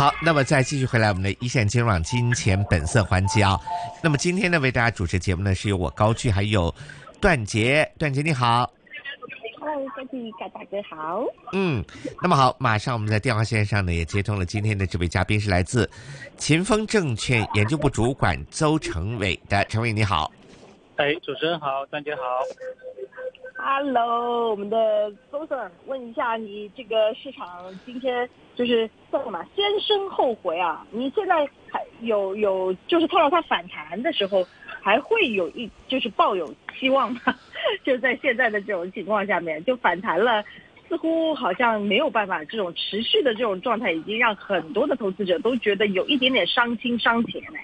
好，那么再继续回来我们的一线金融网金钱本色环节啊。那么今天呢，为大家主持节目呢，是由我高居还有段杰，段杰你好。嗨，高居大大哥好。嗯，那么好，马上我们在电话线上呢也接通了今天的这位嘉宾，是来自秦风证券研究部主管邹成伟的，成伟你好。哎，主持人好，段杰好。Hello，我们的周 Sir，问一下你这个市场今天就是叫什么先升后回啊？你现在还有有就是看到它反弹的时候，还会有一就是抱有希望吗？就在现在的这种情况下面，就反弹了，似乎好像没有办法这种持续的这种状态，已经让很多的投资者都觉得有一点点伤心伤钱呢。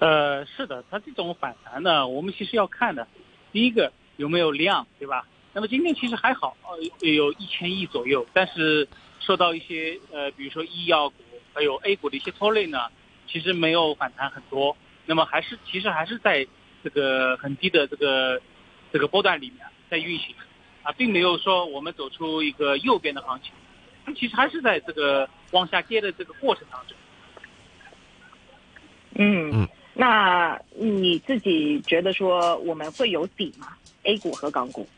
呃，是的，它这种反弹呢，我们其实要看的，第一个有没有量，对吧？那么今天其实还好，呃，有一千亿左右，但是受到一些呃，比如说医药股还有 A 股的一些拖累呢，其实没有反弹很多。那么还是其实还是在这个很低的这个这个波段里面在运行，啊，并没有说我们走出一个右边的行情，它其实还是在这个往下跌的这个过程当中。嗯嗯，那你自己觉得说我们会有底吗？A 股和港股？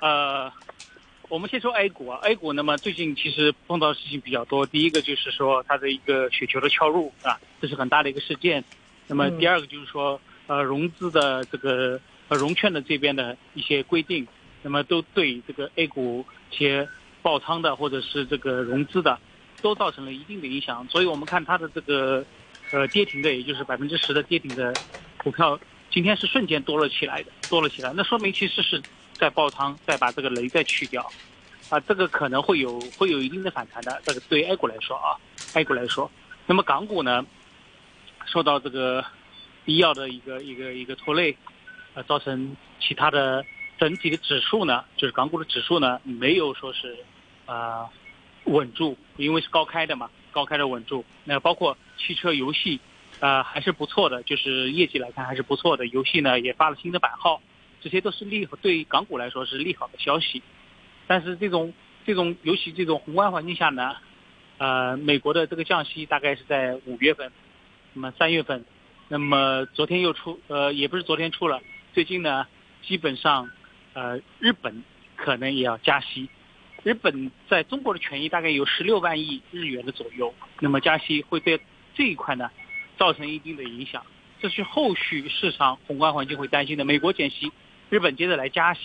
呃，我们先说 A 股啊，A 股那么最近其实碰到的事情比较多。第一个就是说它的一个雪球的敲入啊，这是很大的一个事件。那么第二个就是说，呃，融资的这个呃融券的这边的一些规定，那么都对这个 A 股一些爆仓的或者是这个融资的，都造成了一定的影响。所以我们看它的这个呃跌停的，也就是百分之十的跌停的股票，今天是瞬间多了起来的，多了起来。那说明其实是在爆仓，再把这个雷再去掉，啊，这个可能会有会有一定的反弹的。这个对 A 股来说啊，A 股来说，那么港股呢，受到这个医药的一个一个一个拖累，呃，造成其他的整体的指数呢，就是港股的指数呢，没有说是啊、稳住，因为是高开的嘛，高开的稳住。那包括汽车游戏，呃，还是不错的，就是业绩来看还是不错的。游戏呢也发了新的版号，这些都是利好对于港股来说是利好的消息。但是这种这种尤其这种宏观环境下呢，呃，美国的这个降息大概是在五月份，那么三月份，那么昨天又出，呃，也不是昨天出了，最近呢，基本上，呃，日本可能也要加息。日本在中国的权益大概有十六万亿日元的左右，那么加息会对这一块呢造成一定的影响，这是后续市场宏观环境会担心的。美国减息，日本接着来加息，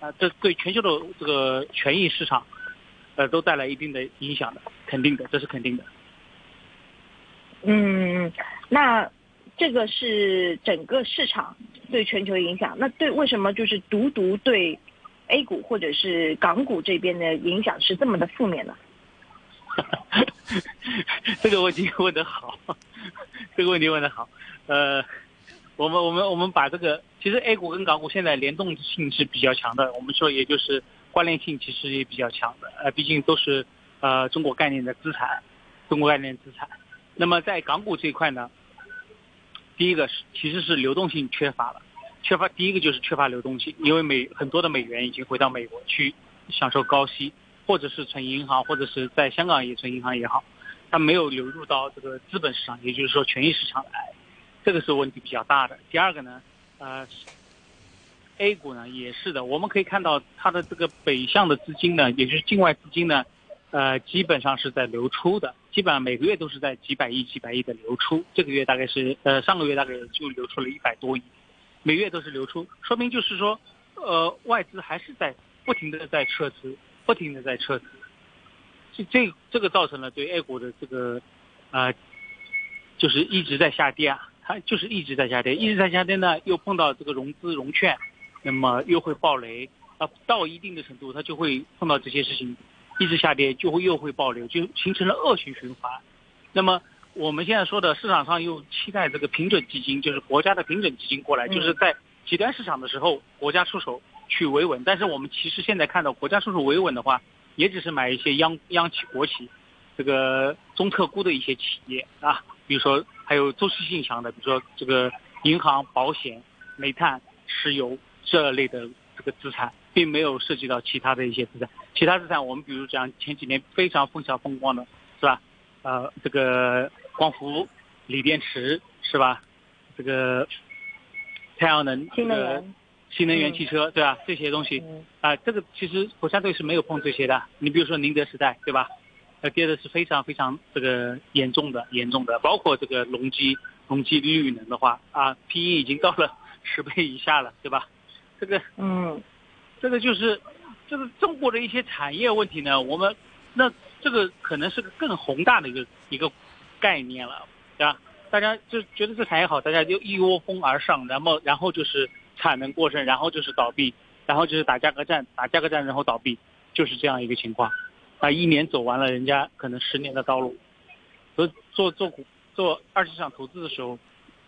啊，这对全球的这个权益市场，呃，都带来一定的影响的，肯定的，这是肯定的。嗯，那这个是整个市场对全球影响，那对为什么就是独独对 A 股或者是港股这边的影响是这么的负面呢？这个问题问得好，这个问题问得好。呃，我们我们我们把这个，其实 A 股跟港股现在联动性是比较强的，我们说也就是关联性其实也比较强的。呃，毕竟都是呃中国概念的资产，中国概念资产。那么在港股这一块呢，第一个是其实是流动性缺乏了，缺乏第一个就是缺乏流动性，因为美很多的美元已经回到美国去享受高息。或者是存银行，或者是在香港也存银行也好，它没有流入到这个资本市场，也就是说权益市场来，这个是问题比较大的。第二个呢，呃，A 股呢也是的，我们可以看到它的这个北向的资金呢，也就是境外资金呢，呃，基本上是在流出的，基本上每个月都是在几百亿、几百亿的流出。这个月大概是呃上个月大概就流出了一百多亿，每月都是流出，说明就是说，呃，外资还是在不停的在撤资。不停的在撤资，这这这个造成了对 A 股的这个，呃，就是一直在下跌啊，它就是一直在下跌，一直在下跌呢，又碰到这个融资融券，那么又会爆雷啊，到一定的程度，它就会碰到这些事情，一直下跌，就会又会爆雷，就形成了恶性循环。那么我们现在说的市场上又期待这个平准基金，就是国家的平准基金过来，就是在极端市场的时候，国家出手。去维稳，但是我们其实现在看到国家出手维稳的话，也只是买一些央央企、国企，这个中特估的一些企业啊，比如说还有周期性强的，比如说这个银行、保险、煤炭、石油这类的这个资产，并没有涉及到其他的一些资产。其他资产我们比如讲前几年非常风小风光的是吧？呃，这个光伏、锂电池是吧？这个太阳能、新能源、新能源汽车对吧？这些东西啊，这个其实国家队是没有碰这些的。你比如说宁德时代对吧？呃，跌的是非常非常这个严重的，严重的，包括这个隆基，隆基绿能的话啊，P/E 已经到了 十倍以下了，对吧？这个，嗯，这个就是这个中国的一些产业问题呢，我们那这个可能是个更宏大的一个一个概念了，对吧？大家就觉得这产业好，大家就一窝蜂而上，然后然后就是产能过剩，然后就是倒闭，然后就是打价格战，打价格战然后倒闭，就是这样一个情况。啊，一年走完了，人家可能十年的道路。所以做做股做二级市场投资的时候，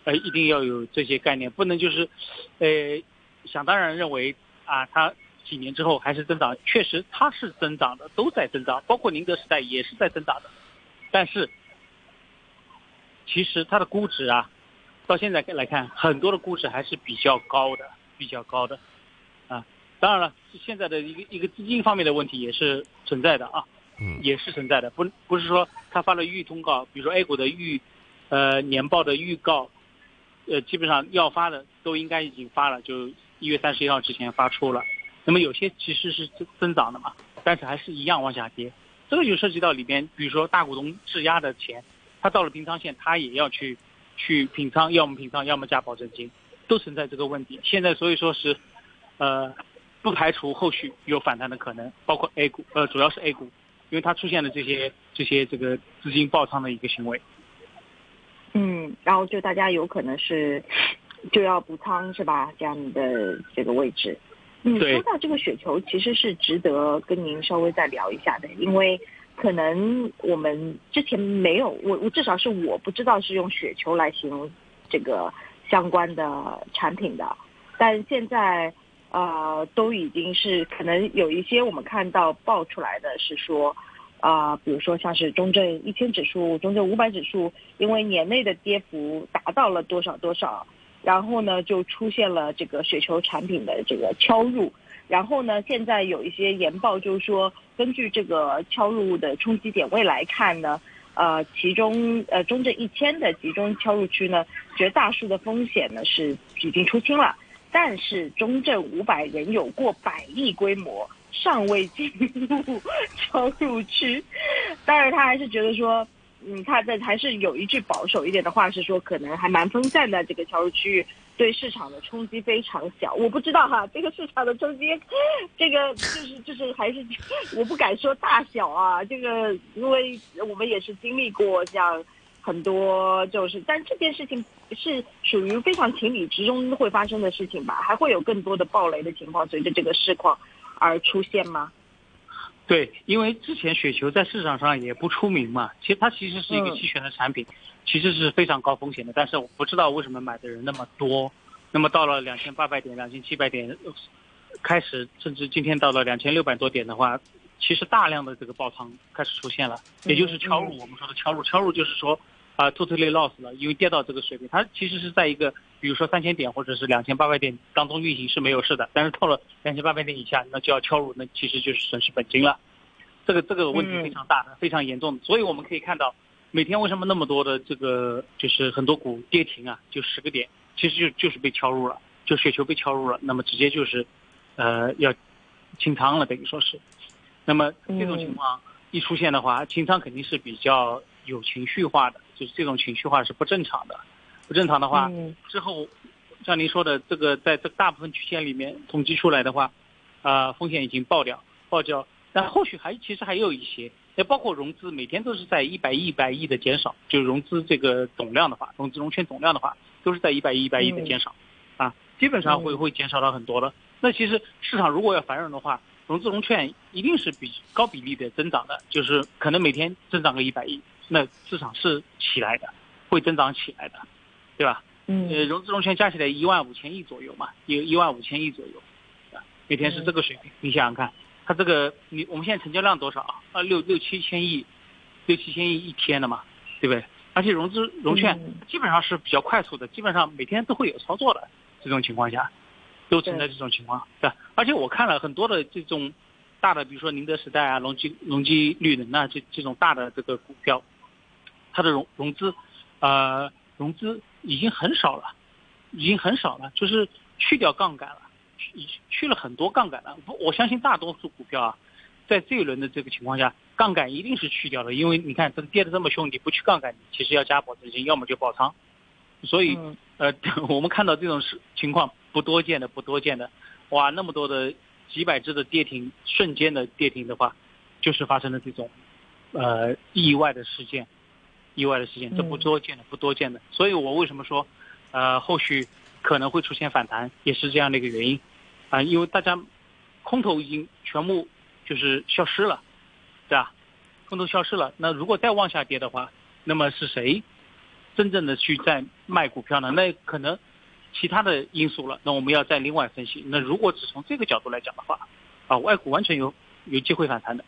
呃，一定要有这些概念，不能就是，呃，想当然认为啊，它几年之后还是增长，确实它是增长的，都在增长，包括宁德时代也是在增长的。但是，其实它的估值啊，到现在来看，很多的估值还是比较高的，比较高的。啊当然了，现在的一个一个资金方面的问题也是存在的啊，嗯，也是存在的，不不是说他发了预通告，比如说 A 股的预，呃年报的预告，呃基本上要发的都应该已经发了，就一月三十一号之前发出了。那么有些其实是增增长的嘛，但是还是一样往下跌，这个就涉及到里边，比如说大股东质押的钱，他到了平仓线，他也要去去平仓，要么平仓，要么加保证金，都存在这个问题。现在所以说是，呃。不排除后续有反弹的可能，包括 A 股，呃，主要是 A 股，因为它出现了这些这些这个资金爆仓的一个行为。嗯，然后就大家有可能是就要补仓是吧？这样的这个位置。嗯，说到这个雪球，其实是值得跟您稍微再聊一下的，因为可能我们之前没有，我我至少是我不知道是用雪球来形容这个相关的产品的，但现在。呃，都已经是可能有一些我们看到爆出来的是说，啊，比如说像是中证一千指数、中证五百指数，因为年内的跌幅达到了多少多少，然后呢就出现了这个雪球产品的这个敲入，然后呢现在有一些研报就是说，根据这个敲入的冲击点位来看呢，呃，其中呃中证一千的集中敲入区呢，绝大数的风险呢是已经出清了。但是中证五百仍有过百亿规模，尚未进入敲入区。当然，他还是觉得说，嗯，他在还是有一句保守一点的话，是说可能还蛮分散的这个敲入区域，对市场的冲击非常小。我不知道哈，这个市场的冲击，这个就是就是还是 我不敢说大小啊。这个因为我们也是经历过像。很多就是，但这件事情是属于非常情理之中会发生的事情吧？还会有更多的暴雷的情况随着这个市况而出现吗？对，因为之前雪球在市场上也不出名嘛，其实它其实是一个期权的产品，其实是非常高风险的。但是我不知道为什么买的人那么多，那么到了两千八百点、两千七百点开始，甚至今天到了两千六百多点的话，其实大量的这个爆仓开始出现了，也就是敲入。我们说的敲入，敲入就是说。啊，totally lost 了，因为跌到这个水平，它其实是在一个，比如说三千点或者是两千八百点当中运行是没有事的，但是到了两千八百点以下，那就要敲入，那其实就是损失本金了。这个这个问题非常大，非常严重的。所以我们可以看到，每天为什么那么多的这个就是很多股跌停啊，就十个点，其实就就是被敲入了，就雪球被敲入了，那么直接就是，呃，要清仓了，等于说是。那么这种情况一出现的话，清仓肯定是比较有情绪化的。就是这种情绪化是不正常的，不正常的话，之后像您说的这个，在这大部分区间里面统计出来的话，啊，风险已经爆掉，爆掉，但后续还其实还有一些，也包括融资，每天都是在一百亿、一百亿的减少，就融资这个总量的话，融资融券总量的话，都是在一百亿、一百亿的减少，啊，基本上会会减少到很多了。那其实市场如果要繁荣的话，融资融券一定是比高比例的增长的，就是可能每天增长个一百亿。那市场是起来的，会增长起来的，对吧？嗯。呃，融资融券加起来一万五千亿左右嘛，有一万五千亿左右，啊，每天是这个水平。你想想看，它这个你我们现在成交量多少啊？啊，六六七千亿，六七千亿一天的嘛，对不对？而且融资融券基本上是比较快速的，基本上每天都会有操作的这种情况下，都存在这种情况，对吧？而且我看了很多的这种大的，比如说宁德时代啊、隆基、隆基绿能啊这这种大的这个股票，它的融融资，呃，融资已经很少了，已经很少了，就是去掉杠杆了，去去了很多杠杆了。我相信大多数股票啊，在这一轮的这个情况下，杠杆一定是去掉了，因为你看这跌的这么凶，你不去杠杆，其实要加保证金，要么就爆仓。所以，呃，我们看到这种事情况不多见的，不多见的，哇，那么多的几百只的跌停，瞬间的跌停的话，就是发生了这种，呃，意外的事件，意外的事件，这不多见的，不多见的。所以我为什么说，呃，后续可能会出现反弹，也是这样的一个原因，啊，因为大家空头已经全部就是消失了，对吧？空头消失了，那如果再往下跌的话，那么是谁？真正的去在卖股票呢？那可能其他的因素了。那我们要再另外分析。那如果只从这个角度来讲的话，啊，外股完全有有机会反弹的。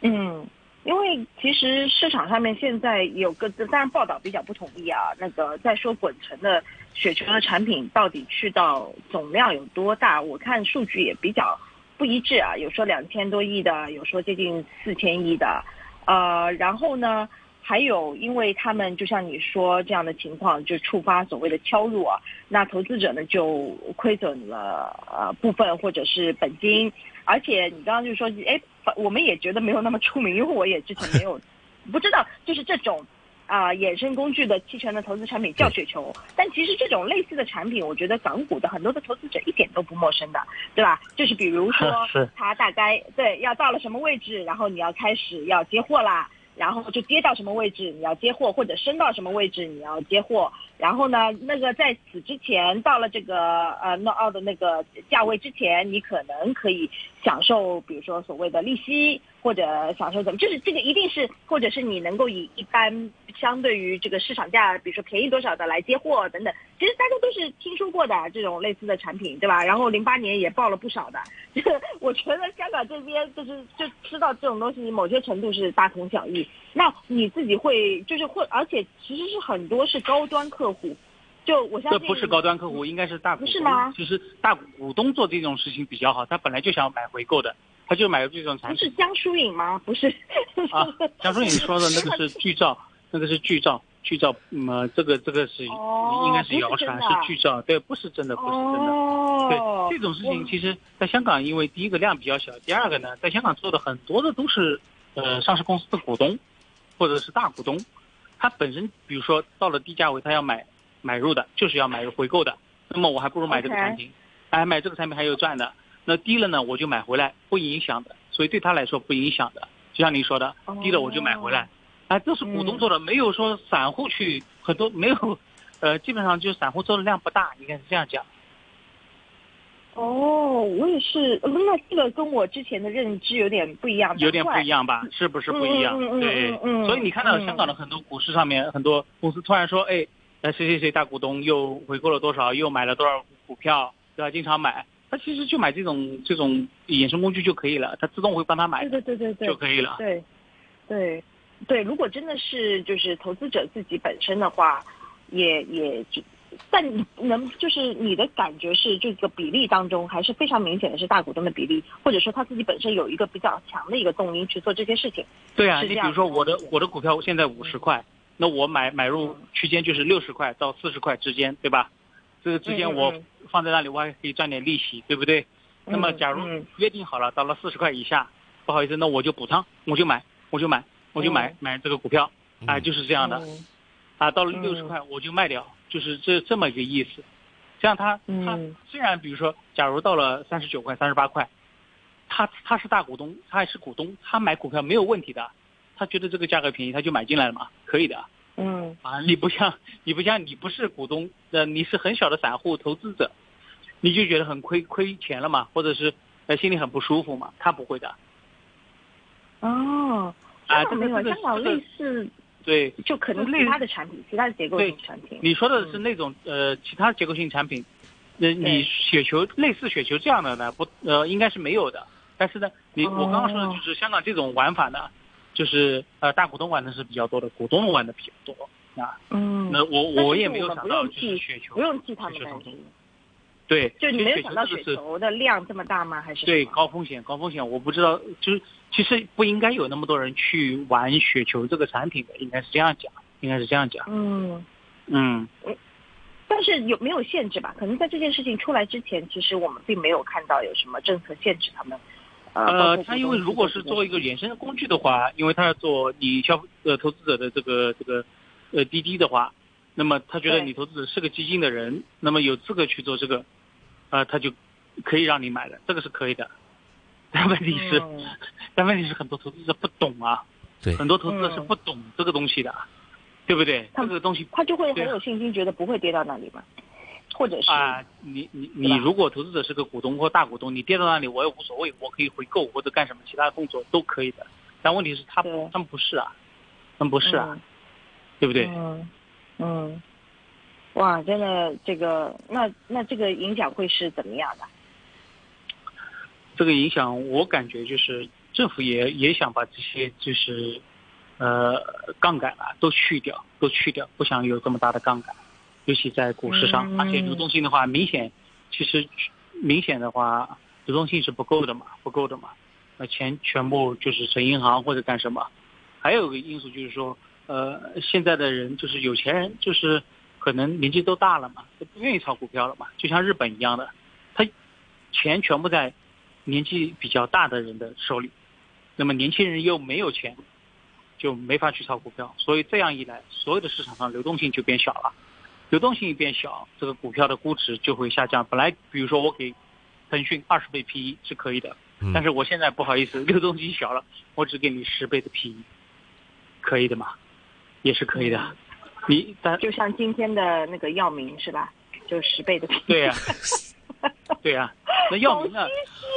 嗯，因为其实市场上面现在有个，当然报道比较不统一啊。那个在说滚成的雪球的产品到底去到总量有多大？我看数据也比较不一致啊，有说两千多亿的，有说接近四千亿的。呃，然后呢？还有，因为他们就像你说这样的情况，就触发所谓的敲入啊，那投资者呢就亏损了呃部分或者是本金，而且你刚刚就说，哎，我们也觉得没有那么出名，因为我也之前没有不知道，就是这种啊衍生工具的期权的投资产品叫雪球，但其实这种类似的产品，我觉得港股的很多的投资者一点都不陌生的，对吧？就是比如说，它大概对要到了什么位置，然后你要开始要接货啦。然后就跌到什么位置你要接货，或者升到什么位置你要接货。然后呢，那个在此之前到了这个呃 no out 的那个价位之前，你可能可以享受，比如说所谓的利息。或者享受怎么，就是这个一定是，或者是你能够以一般相对于这个市场价，比如说便宜多少的来接货等等，其实大家都是听说过的这种类似的产品，对吧？然后零八年也报了不少的，这我觉得香港这边就是就知道这种东西，某些程度是大同小异。那你自己会就是会，而且其实是很多是高端客户，就我相信这不是高端客户，应该是大股东。是吗？其实大股东做这种事情比较好，他本来就想买回购的。他就买这种产品，是江疏影吗？不是啊，江疏影说的那个是 剧照，那个是剧照，剧照，嗯，这个这个是应该是谣传，是剧照，对，不是真的，不是真的。对这种事情，其实在香港，因为第一个量比较小，第二个呢，在香港做的很多的都是呃上市公司的股东或者是大股东，他本身比如说到了低价位，他要买买入的，就是要买入回购的，那么我还不如买这个产品，哎，买这个产品还有赚的。那低了呢，我就买回来，不影响的，所以对他来说不影响的。就像你说的，低了我就买回来，哎，这是股东做的，没有说散户去很多没有，呃，基本上就散户做的量不大，应该是这样讲。哦，我也是，那这个跟我之前的认知有点不一样，有点不一样吧？是不是不一样？对嗯，所以你看到香港的很多股市上面，很多公司突然说，哎，谁谁谁大股东又回购了多少，又买了多少股票，对吧？经常买。他其实就买这种这种衍生工具就可以了，他自动会帮他买，对对对对对，就可以了。对，对，对。如果真的是就是投资者自己本身的话，也也，但能就是你的感觉是这个比例当中还是非常明显的是大股东的比例，或者说他自己本身有一个比较强的一个动因去做这些事情。对啊，你比如说我的我的股票现在五十块，那我买买入区间就是六十块到四十块之间，对吧？这个之间我放在那里，我还可以赚点利息，对不对？那么假如约定好了，到了四十块以下，不好意思，那我就补仓，我就买，我就买，我就买买这个股票，啊，就是这样的，啊，到了六十块我就卖掉，就是这这么一个意思。这样他他虽然比如说，假如到了三十九块、三十八块，他他是大股东，他也是股东，他买股票没有问题的，他觉得这个价格便宜，他就买进来了嘛，可以的。嗯啊，你不像你不像你不是股东，呃，你是很小的散户投资者，你就觉得很亏亏钱了嘛，或者是呃心里很不舒服嘛？他不会的。哦，啊，这个这个这类似对，就可能其他的产品，其他的结构性产品。你说的是那种呃其他结构性产品，那你雪球类似雪球这样的呢？不呃应该是没有的。但是呢，你我刚刚说的就是香港这种玩法呢。就是呃，大股东玩的是比较多的，股东玩的比较多啊。嗯，那我我也没有想到就是雪球，不用记他们担心。对，就你没有雪想到雪球的量这么大吗？还是对高风险，高风险，我不知道，就是其实不应该有那么多人去玩雪球这个产品的，应该是这样讲，应该是这样讲。嗯，嗯，但是有没有限制吧？可能在这件事情出来之前，其实我们并没有看到有什么政策限制他们。呃，包呃，括它因为如果是做一个衍生工具的话，因为他要做你消呃投资者的这个这个呃滴滴的话，那么他觉得你投资者是个基金的人，那么有资格去做这个，呃，他就可以让你买了，这个是可以的。但问题是，嗯但问题是很多投资者不懂啊，对很多投资者是嗯不懂这个东西的，对不对？他这个东西他就会很有信心，觉得不会跌到那里嘛，或者是啊，你你你如果投资者是个股东或大股东，你跌到那里我也无所谓，我可以回购或者干什么其他动作都可以的。但问题是他对他们不是啊，他们不是啊，嗯对不对？嗯嗯，哇，真的这个，那那这个影响会是怎么样的？这个影响我感觉就是政府也也想把这些就是呃杠杆啊都去掉，都去掉，不想有这么大的杠杆，尤其在股市上，嗯。而且流动性的话，明显其实明显的话，流动性是不够的嘛，不够的嘛，那钱全部就是存银行或者干什么。还有一个因素就是说，呃，现在的人就是有钱人，就是可能年纪都大了嘛，都不愿意炒股票了嘛，就像日本一样的，他钱全部在年纪比较大的人的手里，那么年轻人又没有钱，就没法去炒股票，所以这样一来，所有的市场上流动性就变小了，流动性一变小，这个股票的估值就会下降。本来比如说我给腾讯二十倍 PE 是可以的，嗯但是我现在不好意思，流动性小了，我只给你十倍的 PE，可以的嘛，也是可以的。你但就像今天的那个药明是吧？就十倍的 PE 对呀、对啊、那药明呢？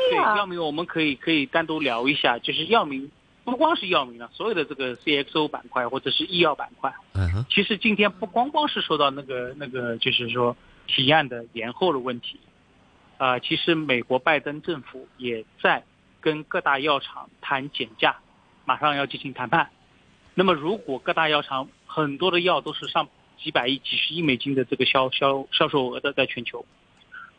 对啊药明我们可以可以单独聊一下，就是药明不光是药明了，所有的这个 CXO 板块或者是医药板块，嗯哼，其实今天不光光是受到那个那个就是说提案的延后的问题，啊、其实美国拜登政府也在跟各大药厂谈减价，马上要进行谈判。那么如果各大药厂很多的药都是上几百亿、几十亿美金的这个销销销售额的，在全球，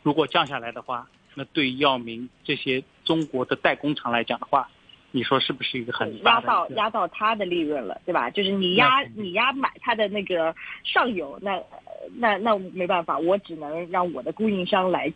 如果降下来的话，那对于药明这些中国的代工厂来讲的话，你说是不是一个很压到压到他的利润了，对吧？就是你压你压买他的那个上游，那那那没办法，我只能让我的供应商来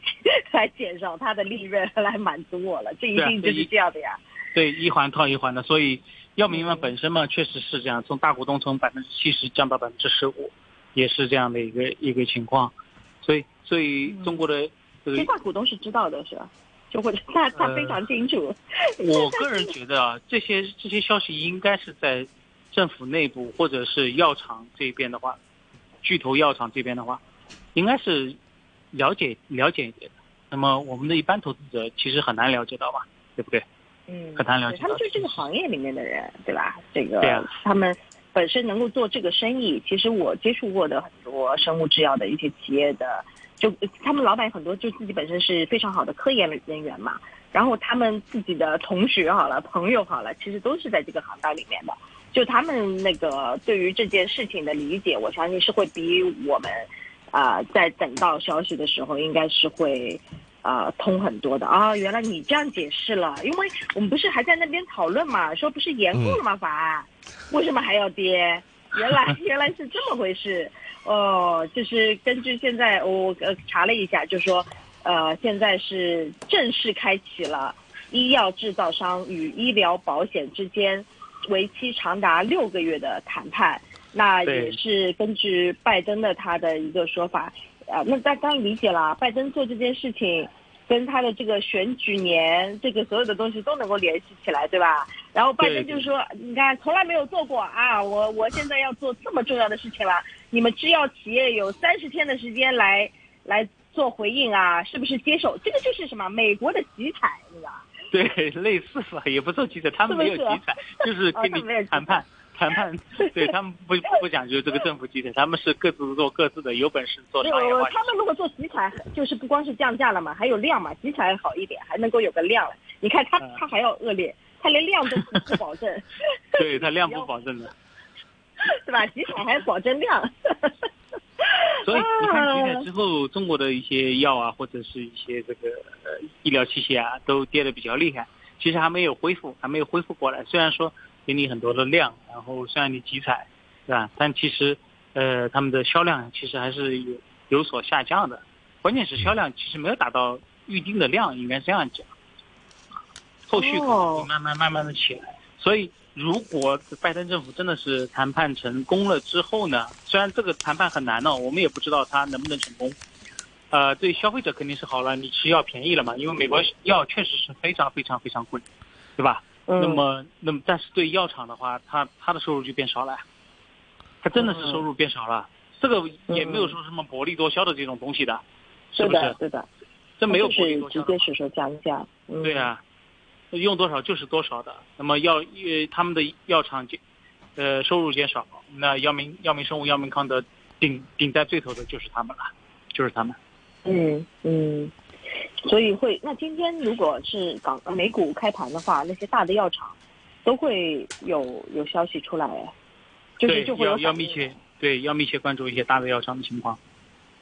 来减少他的利润来满足我了，这一定就是这样的呀。对，一环套一环的，所以药明嘛嗯本身嘛确实是这样，从大股东从百分之七十降到百分之十五，也是这样的一个一个情况，所以所以中国的这个，其实大股东是知道的，是吧？就或者他他呃非常清楚。我个人觉得啊，这些这些消息应该是在政府内部或者是药厂这边的话，巨头药厂这边的话，应该是了解了解一点的。那么我们的一般投资者其实很难了解到吧，对不对？嗯，很难了解对他们就是这个行业里面的人，对吧？这个对啊他们本身能够做这个生意，其实我接触过的很多生物制药的一些企业的，就他们老板很多就自己本身是非常好的科研人员嘛，然后他们自己的同学好了、朋友好了，其实都是在这个行当里面的。就他们那个对于这件事情的理解，我相信是会比我们啊、在等到消息的时候，应该是会啊、通很多的啊。原来你这样解释了，因为我们不是还在那边讨论嘛，说不是延后了吗？法案、为什么还要跌？原来原来是这么回事哦，就是根据现在我呃查了一下，就说呃现在是正式开启了医药制造商与医疗保险之间为期长达六个月的谈判。那也是根据拜登的他的一个说法，呃，那大家理解了，拜登做这件事情。跟他的这个选举年，这个所有的东西都能够联系起来，对吧？然后拜登就说：“你看，从来没有做过啊，我我现在要做这么重要的事情了，你们制药企业有三十天的时间来来做回应啊，是不是接受？这个就是什么美国的集采，对吧？对，类似吧，也不做集采，他们没有集采，就是哦跟你谈判。谈判，对他们不不讲究这个政府集采，他们是各自做各自的，有本事做商业化。他们如果做集采，就是不光是降价了嘛，还有量嘛，集采好一点，还能够有个量。你看他嗯他还要恶劣，他连量都不不保证。对他量不保证的。对吧？集采还保证量。所以你看，现在之后中国的一些药啊，或者是一些这个呃医疗器械啊，都跌得比较厉害。其实还没有恢复，还没有恢复过来。虽然说给你很多的量，然后虽然你集采，对吧？但其实呃他们的销量其实还是有有所下降的。关键是销量其实没有达到预定的量，应该这样讲。后续可能会慢慢慢慢的起来。所以。如果拜登政府真的是谈判成功了之后呢？虽然这个谈判很难呢，我们也不知道他能不能成功。呃，对消费者肯定是好了，你吃药便宜了嘛，因为美国药确实是非常非常非常贵，对吧？嗯。那么，那么，但是对药厂的话，他他的收入就变少了，他真的是收入变少了。这个也没有说什么薄利多销的这种东西的，是不是？对的。这没有薄利多销。直接是说降价。对啊。用多少就是多少的，那么药呃他们的药厂减，呃收入减少，那药明药明生物、药明康德顶顶在最头的就是他们了，就是他们。嗯嗯，所以会那今天如果是港美股开盘的话，那些大的药厂都会有有消息出来，就是就会要要密切对要密切关注一些大的药厂的情况。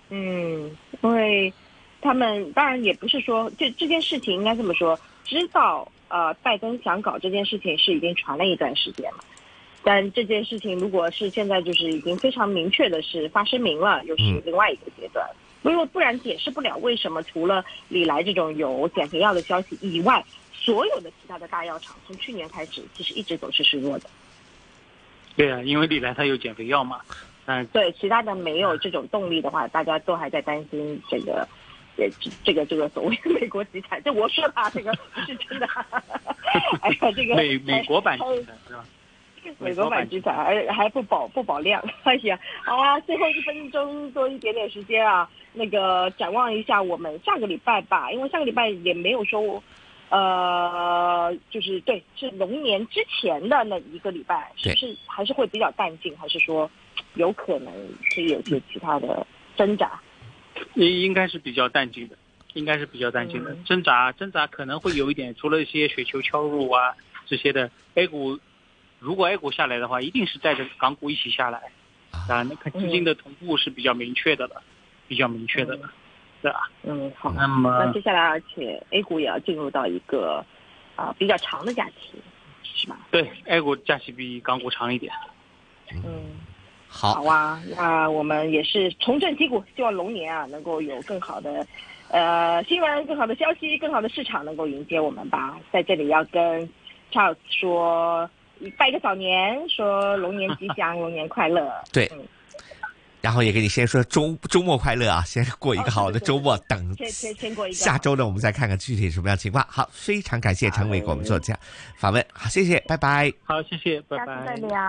嗯，因为他们当然也不是说这这件事情应该这么说，知道。呃，拜登想搞这件事情是已经传了一段时间了，但这件事情如果是现在就是已经非常明确的是发声明了，又是另外一个阶段。因为不然解释不了为什么除了李来这种有减肥药的消息以外，所有的其他的大药厂从去年开始其实一直都是示弱的。对啊，因为李来他有减肥药嘛。嗯。对，其他的没有这种动力的话，大家都还在担心这个。这这个这个所谓的美国集采，这我说的，这个不是真的。哎呀，这个美美国版集采是吧？美国版集采，而还不保不保量。哎呀，好啊，最后一分钟多一点点时间啊，那个展望一下我们下个礼拜吧，因为下个礼拜也没有说，呃，就是对，是龙年之前的那一个礼拜，是不是还是会比较淡静，还是说有可能可以有些其他的挣扎？应应该是比较淡静的，应该是比较淡静的，挣扎挣扎可能会有一点，除了一些雪球敲入啊这些的，A 股如果 A 股下来的话，一定是带着港股一起下来，啊，那看资金的同步是比较明确的了，比较明确的了，对吧？嗯，好。那么那接下来，而且 A 股也要进入到一个啊比较长的假期，是吧？对，A 股假期比港股长一点。嗯。好啊，那我们也是重振旗鼓，希望龙年啊能够有更好的，呃新闻、更好的消息、更好的市场能够迎接我们吧。在这里要跟 Charles 说拜个早年，说龙年吉祥，龙年快乐。对，然后也给你先说周周末快乐啊，先过一个好的周末，等先先先过一个下周呢，我们再看看具体什么样情况。好，非常感谢陈伟给我们做这样访问，好，谢谢，拜拜。好，谢谢，拜拜。下次再聊。